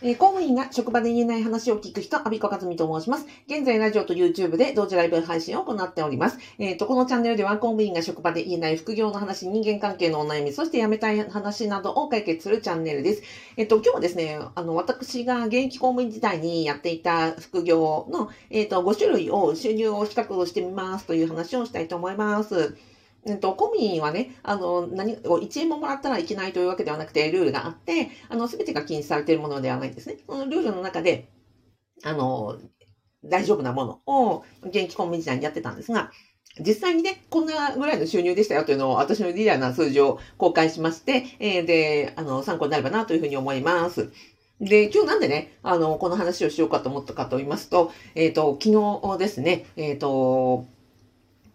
えー、公務員が職場で言えない話を聞く人、アビコカズミと申します。現在、ラジオと YouTube で同時ライブ配信を行っております。えっ、ー、と、このチャンネルでは公務員が職場で言えない副業の話、人間関係のお悩み、そして辞めたい話などを解決するチャンネルです。えっ、ー、と、今日はですね、あの、私が現役公務員時代にやっていた副業の、えっ、と、5種類を収入を比較してみますという話をしたいと思います。えっと、公民はね、あの、何を、1円ももらったらいけないというわけではなくて、ルールがあって、あの、すべてが禁止されているものではないんですね。そのルールの中で、あの、大丈夫なものを現役公務員時代にやってたんですが、実際にね、こんなぐらいの収入でしたよというのを私のリアルな数字を公開しまして、えー、で、あの、参考になればなというふうに思います。で、今日なんでね、あの、この話をしようかと思ったかと言いますと、えっ、ー、と、昨日ですね、えっ、ー、と、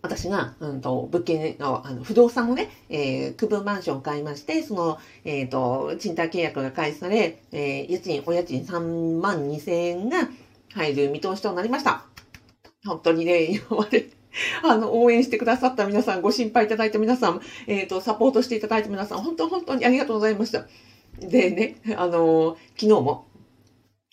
私が、うんと、物件の、あの、不動産をね、えー、区分マンションを買いまして、その、えっ、ー、と、賃貸契約が開始され、えー、家賃、お家賃3万2千円が入る見通しとなりました。本当にね、今まで、あの、応援してくださった皆さん、ご心配いただいた皆さん、えっ、ー、と、サポートしていただいた皆さん、本当本当にありがとうございました。でね、あの昨日も、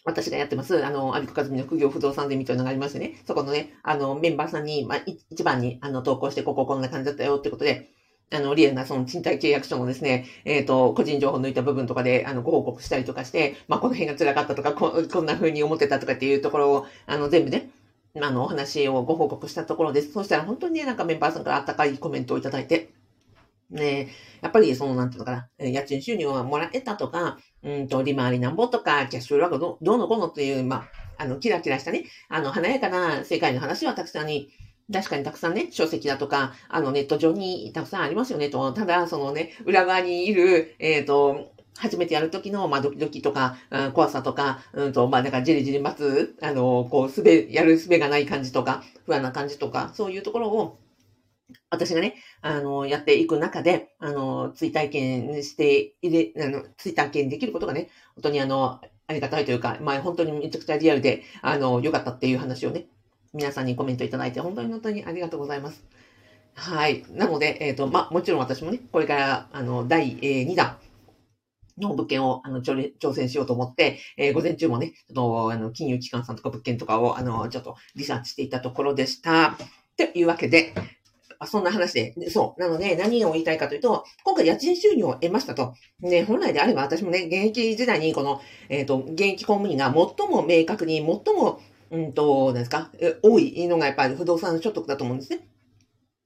私がやってます、あの、アビコカズミの副業不動産ゼミというのがありましてね、そこのね、あの、メンバーさんに、まあ、一番に、あの、投稿して、こここんな感じだったよってことで、あの、リアルなその賃貸契約書のですね、えっ、ー、と、個人情報抜いた部分とかで、あの、ご報告したりとかして、まあ、この辺が辛かったとか、ここんな風に思ってたとかっていうところを、あの、全部ね、あの、お話をご報告したところです。そしたら本当にね、なんかメンバーさんからあったかいコメントをいただいて、ねやっぱりその、なんていうのかな、家賃収入をもらえたとか、うんと、利回りなんぼとか、キャッシュフローがどどうのこうのという、まあ、あの、キラキラしたね、あの、華やかな世界の話はたくさんに、確かにたくさんね、書籍だとか、あの、ネット上にたくさんありますよね、と。ただ、そのね、裏側にいる、えっ、ー、と、初めてやるときの、まあ、ドキドキとか、うん、怖さとか、うんと、まあ、なんか、じりじり待つ、あの、こう、すべ、やるすべがない感じとか、不安な感じとか、そういうところを、私がね、あの、やっていく中で、あの、追体験していれ、あの、追体験できることがね、本当にあの、ありがたいというか、まあ本当にめちゃくちゃリアルで、あの、良かったっていう話をね、皆さんにコメントいただいて、本当に本当にありがとうございます。はい。なので、えっ、ー、と、まあ、もちろん私もね、これから、あの、第、2弾、の物件を、あの、挑戦しようと思って、えー、午前中もね、ちょっと、あの、金融機関さんとか物件とかを、あの、ちょっとリサーチしていたところでした。というわけで、あそんな話で、そう。なので、何を言いたいかというと、今回家賃収入を得ましたと。ね、本来であれば私もね、現役時代にこの、えっ、ー、と、現役公務員が最も明確に、最も、うんと、何ですか、多いのがやっぱり不動産所得だと思うんですね。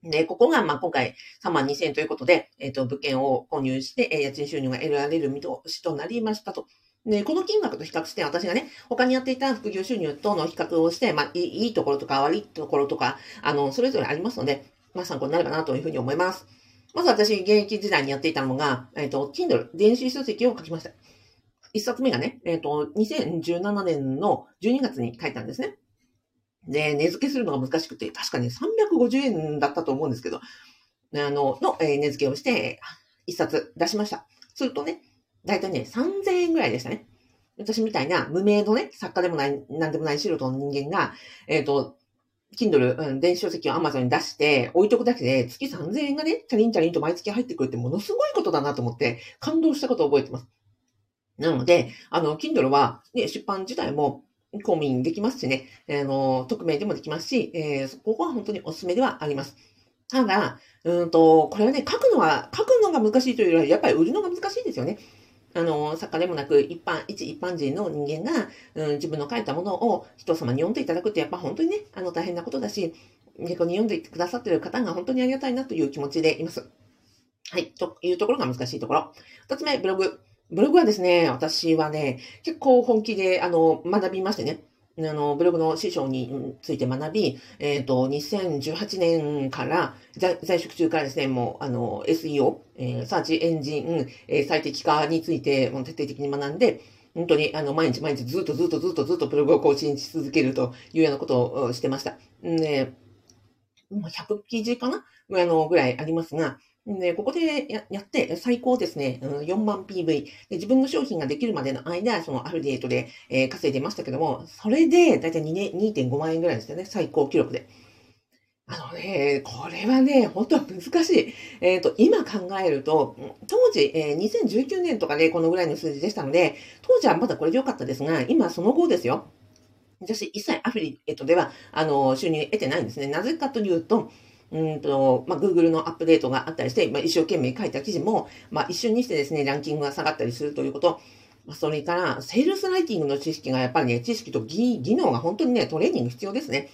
で、ここが、ま、今回3万2000円ということで、えっ、ー、と、物件を購入して、えー、家賃収入が得られる見通しとなりましたと。で、この金額と比較して、私がね、他にやっていた副業収入との比較をして、まあ、いいところとか悪いところとか、あの、それぞれありますので、まあ参考になればなというふうに思います。まず私、現役時代にやっていたのが、えっ、ー、と、Kindle、電子書籍を書きました。一冊目がね、えっ、ー、と、2017年の12月に書いたんですね。で、値付けするのが難しくて、確かに350円だったと思うんですけど、あの、の、えー、値付けをして、一冊出しました。するとね、だいたいね、3000円ぐらいでしたね。私みたいな無名のね、作家でもない、なんでもない素人の人間が、えっ、ー、と、Kindle、うん、電子書籍を Amazon に出して置いとくだけで月3000円がね、チャリンチャリンと毎月入ってくるってものすごいことだなと思って感動したことを覚えてます。なので、あの、Kindle は、ね、出版自体も公務員できますしね、あの、匿名でもできますし、えー、ここは本当におすすめではあります。ただ、うんと、これはね、書くのは、書くのが難しいというよりは、やっぱり売るのが難しいですよね。あの、作家でもなく、一般、一一般人の人間が、うん、自分の書いたものを人様に読んでいただくって、やっぱ本当にね、あの、大変なことだし、逆に読んでくださってる方が本当にありがたいなという気持ちでいます。はい、というところが難しいところ。二つ目、ブログ。ブログはですね、私はね、結構本気で、あの、学びましてね。あの、ブログの師匠について学び、えっ、ー、と、2018年から在、職中からですね、もう、あの、SEO、えー、サーチエンジン、えー、最適化について、もう徹底的に学んで、本当に、あの、毎日毎日ずっとずっとずっとずっとブログを更新し続けるというようなことをしてました。で、もう100記事かな？あの、ぐらいありますが、で、ここでややって、最高ですね、うん4万 PV で。自分の商品ができるまでの間、そのアフリエイトで、えー、稼いでましたけども、それで、だいたい2.5万円ぐらいですよね、最高記録で。あのね、これはね、本当は難しい。えっ、ー、と、今考えると、当時、えー、2019年とかで、ね、このぐらいの数字でしたので、当時はまだこれで良かったですが、今その後ですよ。私、一切アフリエイトでは、あの、収入得てないんですね。なぜかというと、うんと、まあ、Google のアップデートがあったりして、まあ、一生懸命書いた記事も、まあ、一瞬にしてですね、ランキングが下がったりするということ、まあ、それから、セールスライティングの知識がやっぱりね、知識と技能が本当にね、トレーニング必要ですね。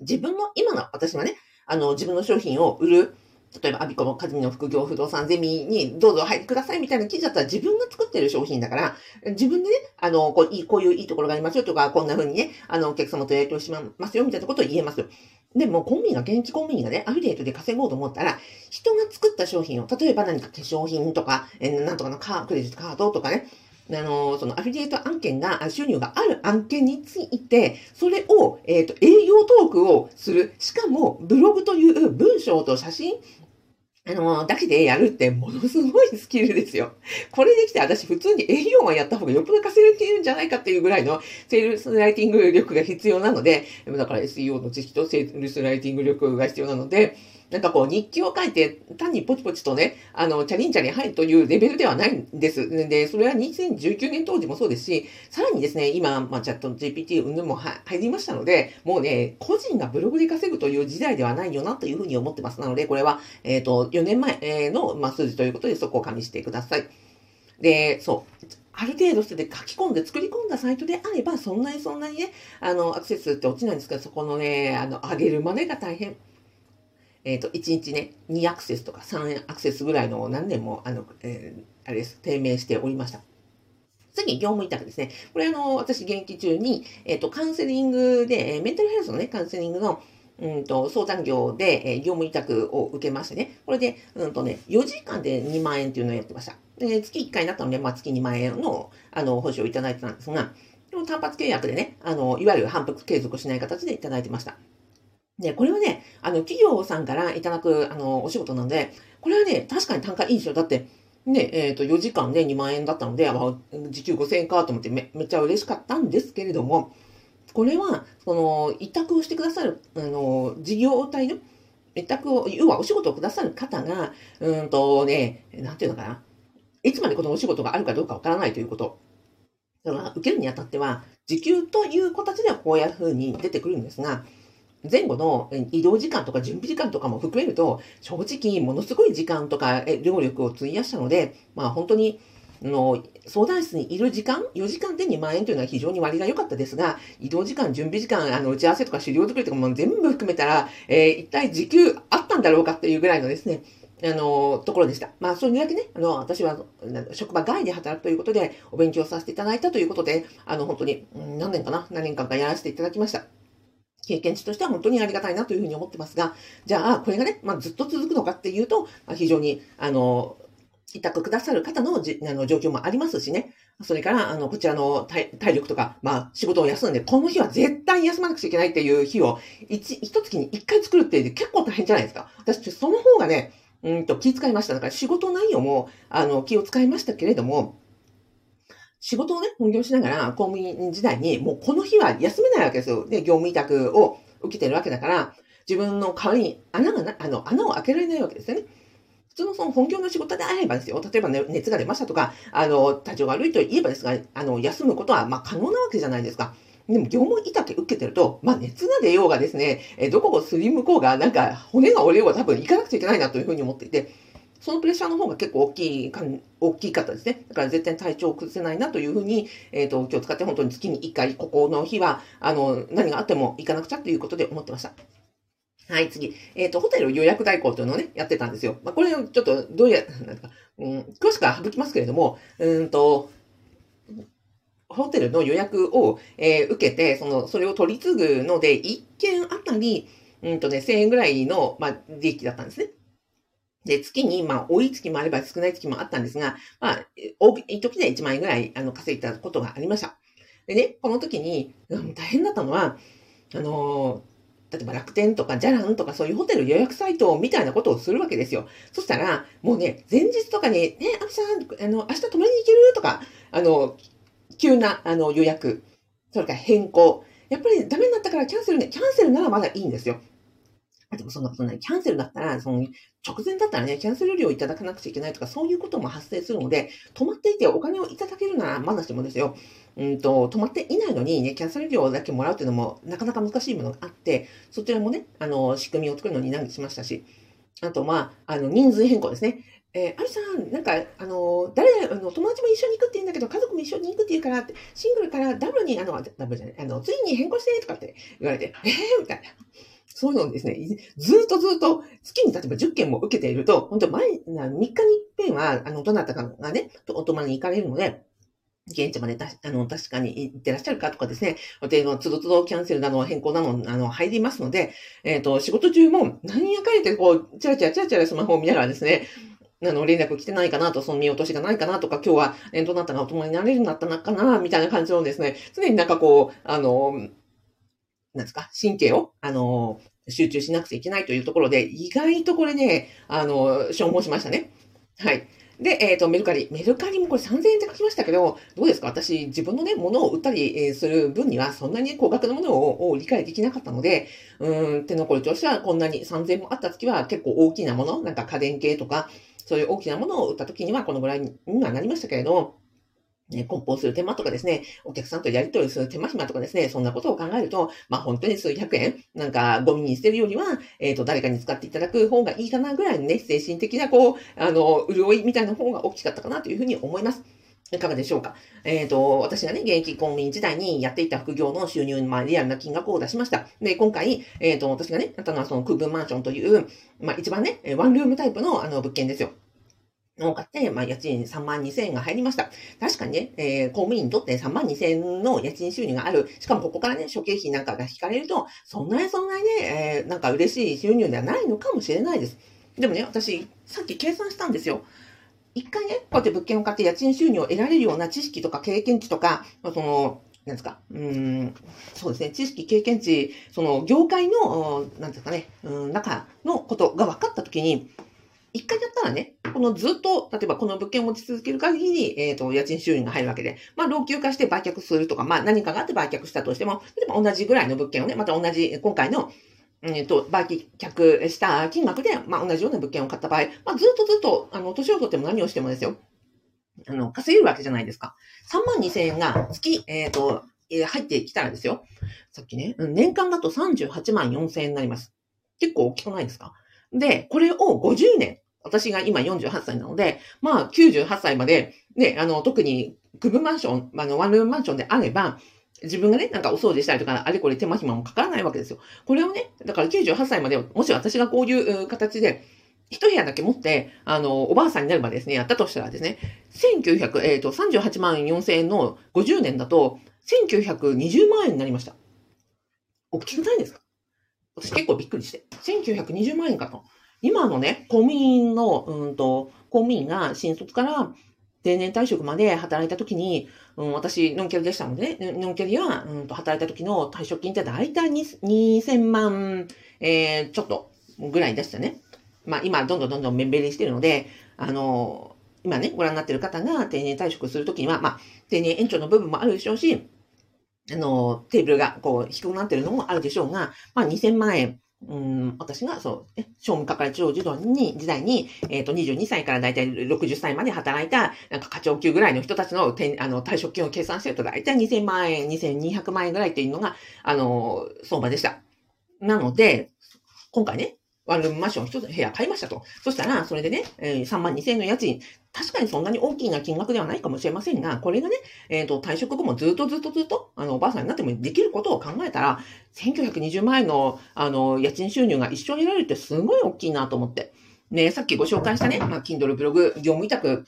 自分の、今の私はね、あの、自分の商品を売る、例えば、アビコのカズミの副業不動産ゼミにどうぞ入ってくださいみたいな記事だったら自分が作ってる商品だから、自分でね、あの、こういい、こういういいところがありますよとか、こんな風にね、あの、お客様とやり取りしますよみたいなことを言えますよ。でも、コンビニが、現地コンビニがね、アフィリエイトで稼ごうと思ったら、人が作った商品を、例えば何か化粧品とか、えなんとかのカー、クレジットカードとかね、あの、そのアフィリエイト案件が、収入がある案件について、それを、えっ、ー、と、営業トークをする。しかも、ブログという文章と写真、あの、だけでやるってものすごいスキルですよ。これできて私普通に営業マンやった方がよっぽど稼げるんじゃないかっていうぐらいのセールスライティング力が必要なので、だから SEO の知識とセールスライティング力が必要なので、なんかこう日記を書いて単にポチポチとね、あの、チャリンチャリン入るというレベルではないんです。で、それは2019年当時もそうですし、さらにですね、今、まあ、チャット GPT 云々も入りましたので、もうね、個人がブログで稼ぐという時代ではないよなというふうに思ってます。なので、これは、えっ、ー、と、4年前の、まあ、数字ということでそこを加味してください。で、そう。ある程度して書き込んで作り込んだサイトであれば、そんなにそんなにね、あの、アクセスって落ちないんですけど、そこのね、あの、上げるまでが大変。えっ、ー、と、1日ね、2アクセスとか3アクセスぐらいの何年も、あの、えー、あれです、低迷しておりました。次、業務委託ですね。これあの、私現役中に、えっ、ー、と、カウンセリングで、えメンタルヘルスのね、カウンセリングの、うんと、相談業で、え業務委託を受けましてね。これで、うんとね、4時間で2万円っていうのをやってました。で、月1回になったので、まあ、月2万円の、あの、報酬をいただいてたんですが、でも単発契約でね、あの、いわゆる反復継続しない形でいただいてました。で、これはね、あの、企業さんからいただく、あの、お仕事なので、これはね、確かに単価いいですよ。だって、ね、えっ、ー、と、4時間で2万円だったので、時給5000円かと思ってめめっちゃ嬉しかったんですけれども、これは、その、委託をしてくださる、あの、事業体の、委託を、要はお仕事をくださる方が、うんとね、なんていうのかな。いつまでこのお仕事があるかどうかわからないということ。だから、受けるにあたっては、時給という形ではこういうふうに出てくるんですが、前後の移動時間とか準備時間とかも含めると、正直ものすごい時間とか労力を費やしたので、まあ本当に、の相談室にいる時間、4時間で2万円というのは非常に割が良かったですが、移動時間、準備時間、あの打ち合わせとか資料作りとかも全部含めたら、えー、一体時給あったんだろうかっていうぐらいのですね、あの、ところでした。まあ、それだけね、あの、私は、職場外で働くということで、お勉強させていただいたということで、あの、本当に、何年かな何年間かやらせていただきました。経験値としては本当にありがたいなというふうに思ってますが、じゃあ、これがね、まあ、ずっと続くのかっていうと、まあ、非常に、あの、委託くださる方のじあの状況もありますしね。それから、あの、こちらの体力とか、まあ、仕事を休んで、この日は絶対休まなくちゃいけないっていう日を、一、一月に一回作るって結構大変じゃないですか。私、その方がね、うんと気遣いました。だから仕事内容も、あの、気を使いましたけれども、仕事をね、本業しながら、公務員時代に、もうこの日は休めないわけですよ。で、業務委託を受けてるわけだから、自分の代わりに穴がな、あの、穴を開けられないわけですよね。普通のその本業の仕事であればですよ。例えば、ね、熱が出ましたとか、あの、体調が悪いと言えばですが、あの、休むことは、まあ、可能なわけじゃないですか。でも、業務委託受けてると、まあ、熱が出ようがですね、えどこをすりむこうが、なんか、骨が折れようが多分行かなくちゃいけないなというふうに思っていて、そのプレッシャーの方が結構大きいかん、大きかったですね。だから絶対体調を崩せないなというふうに、えっ、ー、と、気を使って本当に月に1回、ここの日は、あの、何があっても行かなくちゃということで思ってました。はい、次。えっ、ー、と、ホテル予約代行というのをね、やってたんですよ。まあ、これをちょっと、どうや、なんか、うん、詳しくは省きますけれども、うんと、ホテルの予約を、えー、受けて、その、それを取り継ぐので、1件あたり、うんとね、1000円ぐらいの、まあ、利益だったんですね。で、月に、まあ、多い月もあれば少ない月もあったんですが、まあ、多い時で1万円ぐらい、あの、稼いだことがありました。でね、この時に、大変だったのは、あの例えば楽天とかジャランとかそういうホテル予約サイトみたいなことをするわけですよ。そしたら、もうね、前日とかに、ね、アミさん、あの、明日泊まりに行けるとか、あの、急な、あの、予約、それから変更。やっぱりダメになったからキャンセルね、キャンセルならまだいいんですよ。でもそんなことない。キャンセルだったら、その直前だったらね、キャンセル料をいただかなくちゃいけないとか、そういうことも発生するので、止まっていてお金をいただけるならまだしもですよ。うんと、止まっていないのにね、キャンセル料だけもらうっていうのもなかなか難しいものがあって、そちらもね、あの、仕組みを作るのに難儀しましたし、あと、まあ、あの、人数変更ですね。えー、ありさん、なんか、あの、誰あの、友達も一緒に行くって言うんだけど、家族も一緒に行くって言うからって、シングルからダブルに、あの、ダブルじゃない、あの、ついに変更してとかって言われて、えー、みたいな。そういうのをですね、ずっとずっと月に例えば10件も受けていると、本当毎、3日に一遍は、あの、どなたかがね、お泊まりに行かれるので、現地までたあの確かに行ってらっしゃるかとかですね、予定のつどつどキャンセルなど変更などあの入りますので、えっ、ー、と、仕事中も何やかれてこう、チラチラチラチラスマホを見ながらですね、あの、連絡来てないかなと、その見落としがないかなとか、今日は、えー、どなたがお泊りになれるんだったのかな、みたいな感じのですね、常になんかこう、あの、なんですか、神経を、あの、集中しなくちゃいけないというところで、意外とこれね、あの、消耗しましたね。はい。で、えっ、ー、と、メルカリ。メルカリもこれ3000円で書きましたけど、どうですか？私、自分のね、物を売ったりする分には、そんなに高額なものを理解できなかったので、うーん、手残りとしてはこんなに3000円もあった時は結構大きなもの、なんか家電系とか、そういう大きなものを売った時にはこのぐらいにはなりましたけれど、ね、梱包する手間とかですね、お客さんとやり取りする手間暇とかですね、そんなことを考えると、まあ本当に数百円、なんかゴミに捨てるよりは、えっ、ー、と、誰かに使っていただく方がいいかなぐらいのね、精神的なこう、あの、潤いみたいな方が大きかったかなというふうに思います。いかがでしょうか？えっ、ー、と、私がね、現役公務員時代にやっていた副業の収入に、まあ、リアルな金額を出しました。で、今回、えっ、ー、と、私がね、あったのはその空分マンションという、まあ、一番ね、ワンルームタイプのあの物件ですよ。を買って、まあ、家賃3万2千円が入りました。確かにね、えー、公務員にとって3万2千円の家賃収入がある。しかもここからね、諸経費なんかが引かれると、そんなにそんなにね、えー、なんか嬉しい収入ではないのかもしれないです。でもね、私、さっき計算したんですよ。一回ね、こうやって物件を買って家賃収入を得られるような知識とか経験値とか、その、なんですか、うん、そうですね、知識、経験値、その、業界の、なんですかね、うん、中のことが分かったときに、一回やったらね、このずっと、例えばこの物件を持ち続ける限り、えっ、ー、と、家賃収入が入るわけで、まあ、老朽化して売却するとか、まあ、何かがあって売却したとしても、例えば同じぐらいの物件をね、また同じ、今回の、えっ、と、売却した金額で、まあ、同じような物件を買った場合、まあ、ずっとずっと、あの、年を取っても何をしてもですよ、あの、稼げるわけじゃないですか。3万2千円が月、えっ、ー、と、入ってきたらですよ。さっきね、年間だと38万4千円になります。結構大きくないですか？で、これを50年、私が今48歳なので、まあ98歳まで、ね、あの、特に区分マンション、あの、ワンルームマンションであれば、自分がね、なんかお掃除したりとか、あれこれ手間暇もかからないわけですよ。これをね、だから98歳まで、もし私がこういう形で、一部屋だけ持って、あの、おばあさんになるまでですね、やったとしたらですね、1900、えっ、ー、と、38万4千円の50年だと、1920万円になりました。大きくないですか？私結構びっくりして。1920万円かと。今のね、公務員の、うんと、公務員が新卒から定年退職まで働いたときに、うん、私、ノンキャリでしたのでね、ノンキャリは、うんと、働いた時の退職金って大体2000万、えー、ちょっとぐらいでしたね。まあ、今、どんどんどんどん目減りしてるので、あの今ね、ご覧になってる方が定年退職するときには、まあ、定年延長の部分もあるでしょうし、あの、テーブルがこう低くなってるのもあるでしょうが、まあ2000万円うん、私が、そう、商務係長時代に、時代に、えっ、ー、と、22歳からだいたい60歳まで働いた、なんか課長級ぐらいの人たちの、あの、退職金を計算すると、だいたい2000万円、2200万円ぐらいっていうのが、あの、相場でした。なので、今回ね、ワンルームマンション一つ部屋買いましたと。そしたら、それでね、えー、3万2000円の家賃、確かにそんなに大きな金額ではないかもしれませんが、これがね、えっ、ー、と、退職後もずっとずっとずっと、あの、おばあさんになってもできることを考えたら、1920万円の、あの、家賃収入が一緒に得られるってすごい大きいなと思って。ね、さっきご紹介したね、まあ、Kindle ブログ、業務委託、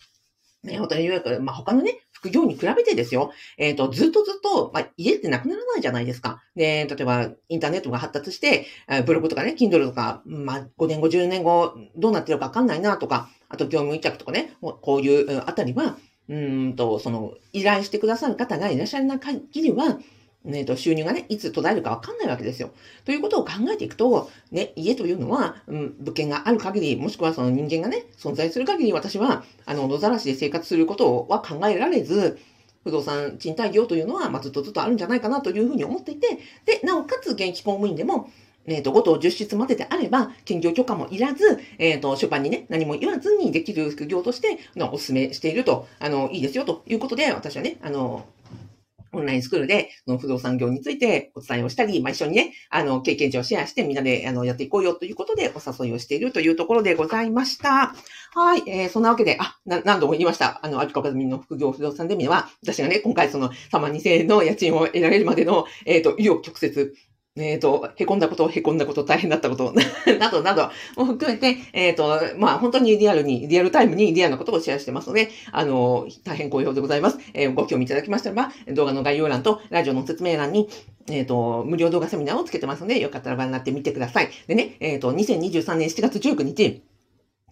ね、ホテル予約、まあ、他のね、副業に比べてですよ、えっ、ー、と、ずっとずっと、まあ、家ってなくならないじゃないですか。で、例えば、インターネットが発達して、ブログとかね、Kindle とか、まあ、5年後、10年後、どうなってるかわかんないなとか、あと業務委託とかね、こういうあたりは、うんと、その、依頼してくださる方がいらっしゃらない限りは、えっ、と、収入がね、いつ途絶えるかわかんないわけですよ。ということを考えていくと、ね、家というのは、うん、物件がある限り、もしくはその人間がね、存在する限り、私は、あの、野ざらしで生活することは考えられず、不動産賃貸業というのは、まあ、ずっとずっとあるんじゃないかなというふうに思っていて、で、なおかつ現役公務員でも、えっ、と、5等10室までであれば、兼業許可もいらず、えっ、と、初版にね、何も言わずにできる副業として、のお勧めしていると、あの、いいですよということで、私はね、あの、オンラインスクールで、の不動産業についてお伝えをしたり、まあ、一緒にね、あの、経験値をシェアしてみんなで、あの、やっていこうよということでお誘いをしているというところでございました。はい。えー、そんなわけで、あ、な、何度も言いました。あの、秋川和美の副業不動産デミは、私がね、今回その3万2000円の家賃を得られるまでの、えっ、ー、と、意を曲折、えっ、ー、と、へこんだこと、へこんだこと、大変だったこと、などなども含めて、えっ、ー、と、まあ、本当にリアルに、リアルタイムにリアルなことをシェアしてますので、あの、大変好評でございます。えー、ご興味いただきましたらば、動画の概要欄とラジオの説明欄に、えっ、ー、と、無料動画セミナーをつけてますので、よかったらご覧になってみてください。でね、えっ、と、2023年7月19日、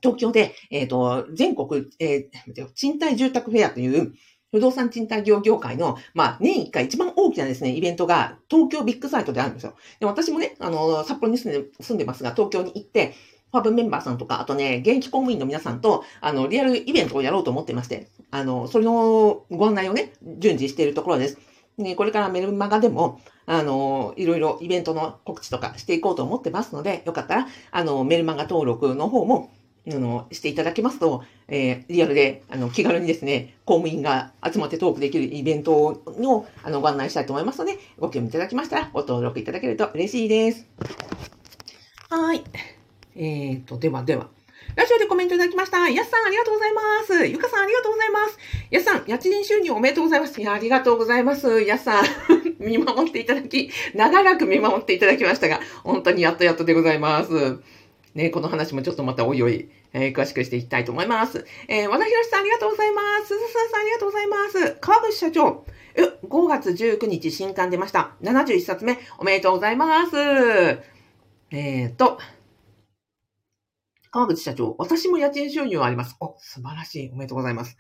東京で、えっ、と、全国、えー、賃貸住宅フェアという、不動産賃貸業業界の、まあ、年一回一番大きなですね、イベントが東京ビッグサイトであるんですよ。で私もね、あの、札幌に住んで住んでますが、東京に行って、ファブメンバーさんとか、あとね、現役公務員の皆さんと、あの、リアルイベントをやろうと思ってまして、あの、それのご案内をね、順次しているところです。ね、これからメルマガでも、あの、いろいろイベントの告知とかしていこうと思ってますので、よかったら、あの、メルマガ登録の方も、あの、していただけますと、えー、リアルで、あの、気軽にですね、公務員が集まってトークできるイベントの、あの、ご案内したいと思いますので、ご興味いただきましたら、ご登録いただけると嬉しいです。はい。えーと、ではでは。ラジオでコメントいただきました。やすさん、ありがとうございます。ゆかさん、ありがとうございます。やすさん、家賃収入おめでとうございます。いや、ありがとうございます。やすさん、見守っていただき、長らく見守っていただきましたが、本当にやっとやっとでございます。ね、この話もちょっとまたおいおい、えー、詳しくしていきたいと思います。えー、和田博さんありがとうございます。鈴沢さんありがとうございます。川口社長、え5月19日新刊出ました。71冊目、おめでとうございます。えーと、川口社長、私も家賃収入はあります。お、素晴らしい。おめでとうございます。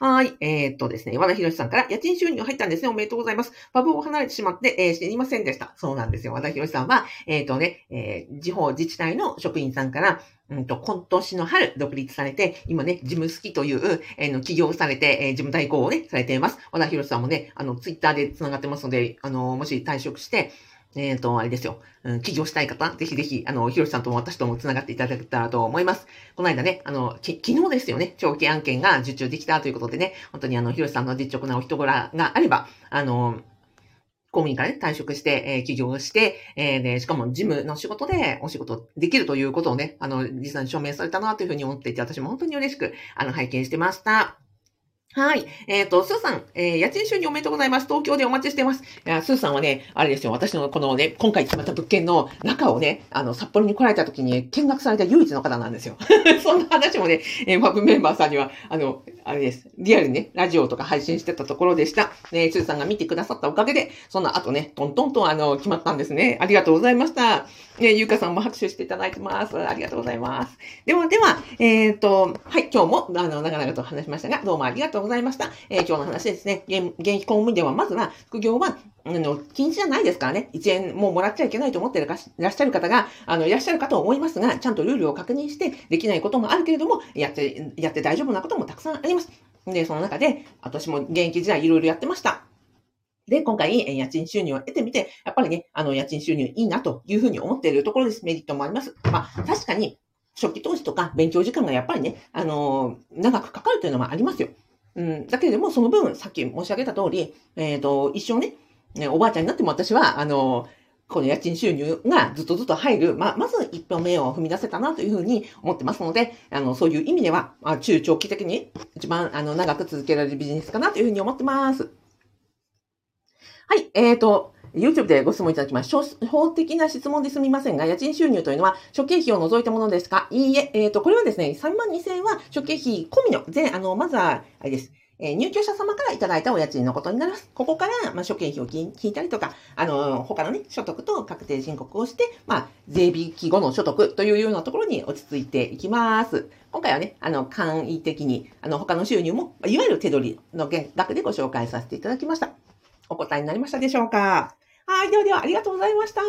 はい。えー、っとですね、和田博さんから家賃収入入ったんですね。おめでとうございます。パブを離れてしまって、えー、知りませんでした。そうなんですよ。和田博さんは、えー、っとね、えー、地方自治体の職員さんから、うんと、今年の春、独立されて、今ね、事務好きという、えー、の、起業されて、えー、事務代行をね、されています。和田博さんもね、あの、ツイッターで繋がってますので、あの、もし退職して、えっ、ー、と、あれですよ。うん、起業したい方、ぜひぜひ、あの、ひろしさんとも私とも繋がっていただけたらと思います。この間ね、あの、き、昨日ですよね、長期案件が受注できたということでね、本当にあの、ひろしさんの実直なお人柄があれば、あの、公務員からね、退職して、えー、起業して、えー、で、しかも事務の仕事でお仕事できるということをね、あの、実際に証明されたなというふうに思っていて、私も本当に嬉しく、あの、拝見してました。はい。えっ、ー、と、スーさん、えー、家賃収入おめでとうございます。東京でお待ちしてます。いや、スーさんはね、あれですよ、私のこのね、今回決まった物件の中をね、あの、札幌に来られた時に見学された唯一の方なんですよ。そんな話もね、えー、ファブメンバーさんには、あの、あれです。リアルにね、ラジオとか配信してたところでした。ね、スーさんが見てくださったおかげで、その後ね、トントンとあの、決まったんですね。ありがとうございました。ね、ゆうかさんも拍手していただいてます。ありがとうございます。では、では、えっ、ー、と、はい、今日も、あの、長々と話しましたが、どうもありがとうございました。ございましたえー今日の話ですね。現役公務員では、まずは、副業は、あの、禁止じゃないですからね。1円ももらっちゃいけないと思っていらっしゃる方が、あの、いらっしゃるかと思いますが、ちゃんとルールを確認して、できないこともあるけれども、やって、やって大丈夫なこともたくさんあります。で、その中で、私も現役時代いろいろやってました。で、今回、家賃収入を得てみて、やっぱりね、あの、家賃収入いいなというふうに思っているところです。メリットもあります。まあ、確かに、初期投資とか勉強時間がやっぱりね、あのー、長くかかるというのもありますよ。うん、だけれども、その分、さっき申し上げた通り、えっ、ー、と、一生ね、ね、おばあちゃんになっても私は、あの、この家賃収入がずっとずっと入る、ま、まず一歩目を踏み出せたなというふうに思ってますので、あの、そういう意味では、まあ、中長期的に一番、あの、長く続けられるビジネスかなというふうに思ってます。はい、えっ、ー、と、YouTube でご質問いただきます。法的な質問ですみませんが、家賃収入というのは諸経費を除いたものですか？いいえ、えっ、ー、と、これはですね、3万2000円は諸経費込みの、全、あの、まずは、あれです。え、入居者様からいただいたお家賃のことになります。ここから、まあ、諸経費を引いたりとか、あの、他のね、所得と確定申告をして、まあ、税引き後の所得というようなところに落ち着いていきます。今回はね、あの、簡易的に、あの、他の収入も、いわゆる手取りの額でご紹介させていただきました。お答えになりましたでしょうか？はい、ではではありがとうございました。